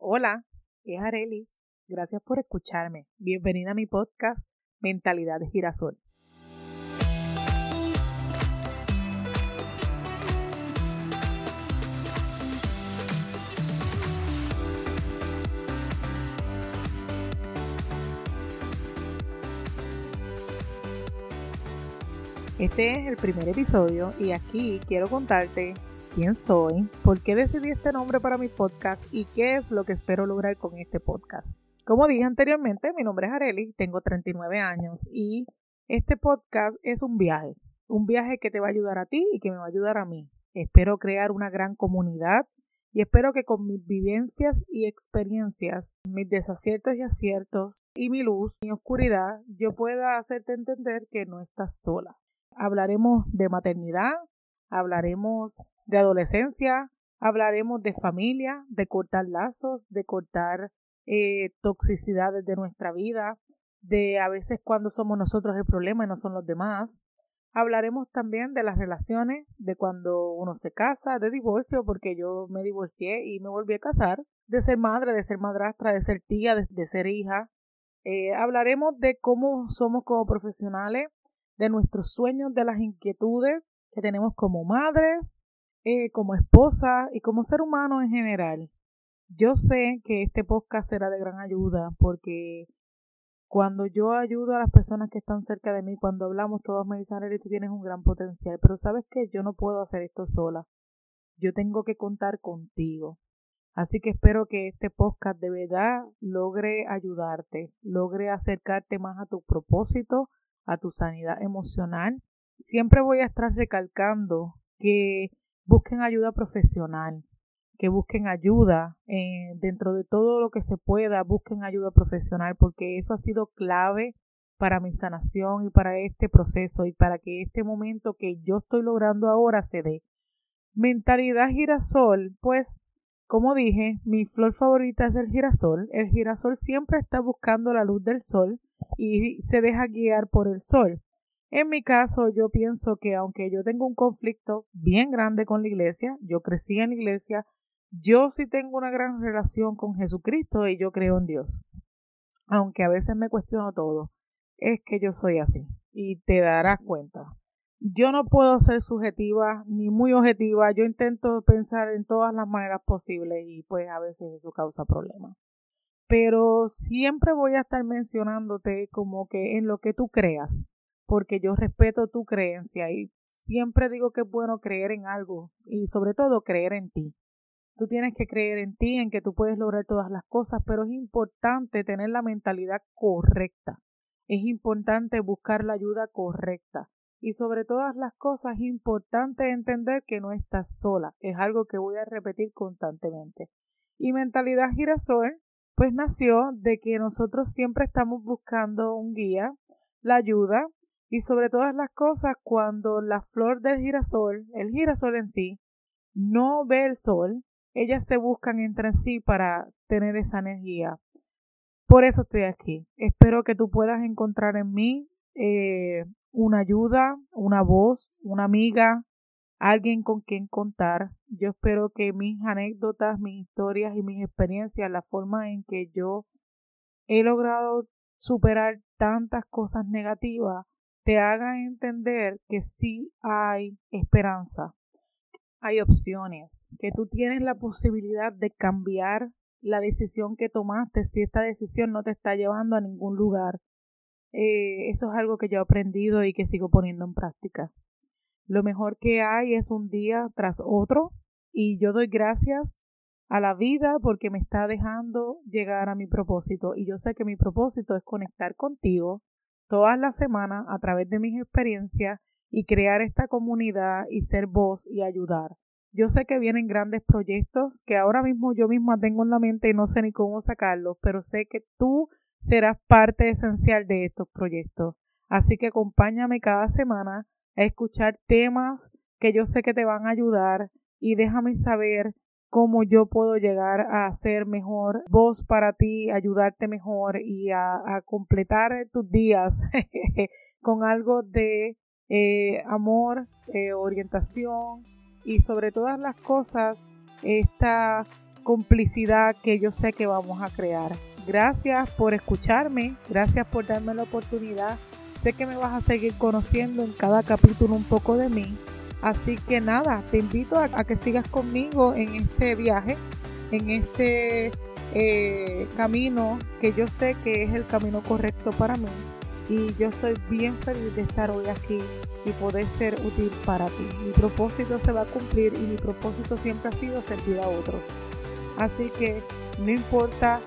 Hola, es Arelis. Gracias por escucharme. Bienvenida a mi podcast Mentalidad de Girasol. Este es el primer episodio y aquí quiero contarte quién soy, por qué decidí este nombre para mi podcast y qué es lo que espero lograr con este podcast. Como dije anteriormente, mi nombre es Areli, tengo 39 años y este podcast es un viaje, un viaje que te va a ayudar a ti y que me va a ayudar a mí. Espero crear una gran comunidad y espero que con mis vivencias y experiencias, mis desaciertos y aciertos y mi luz, mi oscuridad, yo pueda hacerte entender que no estás sola. Hablaremos de maternidad, hablaremos de adolescencia, hablaremos de familia, de cortar lazos, de cortar eh, toxicidades de nuestra vida, de a veces cuando somos nosotros el problema y no son los demás. Hablaremos también de las relaciones, de cuando uno se casa, de divorcio, porque yo me divorcié y me volví a casar, de ser madre, de ser madrastra, de ser tía, de, ser hija. Eh, hablaremos de cómo somos como profesionales, de nuestros sueños, de las inquietudes que tenemos como madres, eh, como esposa y como ser humano en general. Yo sé que este podcast será de gran ayuda porque cuando yo ayudo a las personas que están cerca de mí, cuando hablamos, todos me dicen, tú tienes un gran potencial, pero sabes que yo no puedo hacer esto sola. Yo tengo que contar contigo. Así que espero que este podcast de verdad logre ayudarte, logre acercarte más a tu propósito, a tu sanidad emocional. Siempre voy a estar recalcando que busquen ayuda profesional, que busquen ayuda eh, dentro de todo lo que se pueda, busquen ayuda profesional porque eso ha sido clave para mi sanación y para este proceso y para que este momento que yo estoy logrando ahora se dé. Mentalidad girasol, pues como dije, mi flor favorita es el girasol. El girasol siempre está buscando la luz del sol y se deja guiar por el sol. En mi caso, yo pienso que aunque yo tengo un conflicto bien grande con la iglesia, yo crecí en la iglesia, yo sí tengo una gran relación con Jesucristo y yo creo en Dios. Aunque a veces me cuestiono todo, es que yo soy así y te darás cuenta. Yo no puedo ser subjetiva ni muy objetiva, yo intento pensar en todas las maneras posibles y pues a veces eso causa problemas pero siempre voy a estar mencionándote como que en lo que tú creas, porque yo respeto tu creencia y siempre digo que es bueno creer en algo y sobre todo creer en ti. Tú tienes que creer en ti, en que tú puedes lograr todas las cosas, pero es importante tener la mentalidad correcta. Es importante buscar la ayuda correcta. Y sobre todas las cosas es importante entender que no estás sola. Es algo que voy a repetir constantemente. Y mentalidad girasol pues nació de que nosotros siempre estamos buscando un guía, la ayuda y sobre todas las cosas cuando la flor del girasol, el girasol en sí, no ve el sol, ellas se buscan entre sí para tener esa energía. Por eso estoy aquí. Espero que tú puedas encontrar en mí eh, una ayuda, una voz, una amiga, alguien con quien contar. Yo espero que mis anécdotas, mis historias y mis experiencias, la forma en que yo he logrado superar tantas cosas negativas, te hagan entender que sí hay esperanza, hay opciones, que tú tienes la posibilidad de cambiar la decisión que tomaste si esta decisión no te está llevando a ningún lugar. Eh, eso es algo que yo he aprendido y que sigo poniendo en práctica. Lo mejor que hay es un día tras otro y yo doy gracias a la vida porque me está dejando llegar a mi propósito y yo sé que mi propósito es conectar contigo todas las semanas a través de mis experiencias y crear esta comunidad y ser voz y ayudar. Yo sé que vienen grandes proyectos que ahora mismo yo misma tengo en la mente y no sé ni cómo sacarlos, pero sé que tú serás parte esencial de estos proyectos. Así que acompáñame cada semana escuchar temas que yo sé que te van a ayudar y déjame saber cómo yo puedo llegar a ser mejor voz para ti, ayudarte mejor y a, completar tus días con algo de eh, amor, eh, orientación y sobre todas las cosas esta complicidad que yo sé que vamos a crear. Gracias por escucharme, gracias por darme la oportunidad. Sé que me vas a seguir conociendo en cada capítulo un poco de mí. Así que nada, te invito a, que sigas conmigo en este viaje, en este eh, camino que yo sé que es el camino correcto para mí. Y yo estoy bien feliz de estar hoy aquí y poder ser útil para ti. Mi propósito se va a cumplir y mi propósito siempre ha sido servir a otros. Así que no importa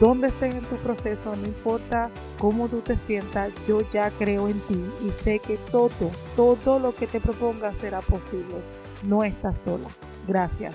dónde estés en tu proceso, no importa cómo tú te sientas, yo ya creo en ti y sé que todo, todo lo que te propongas será posible. No estás sola. Gracias.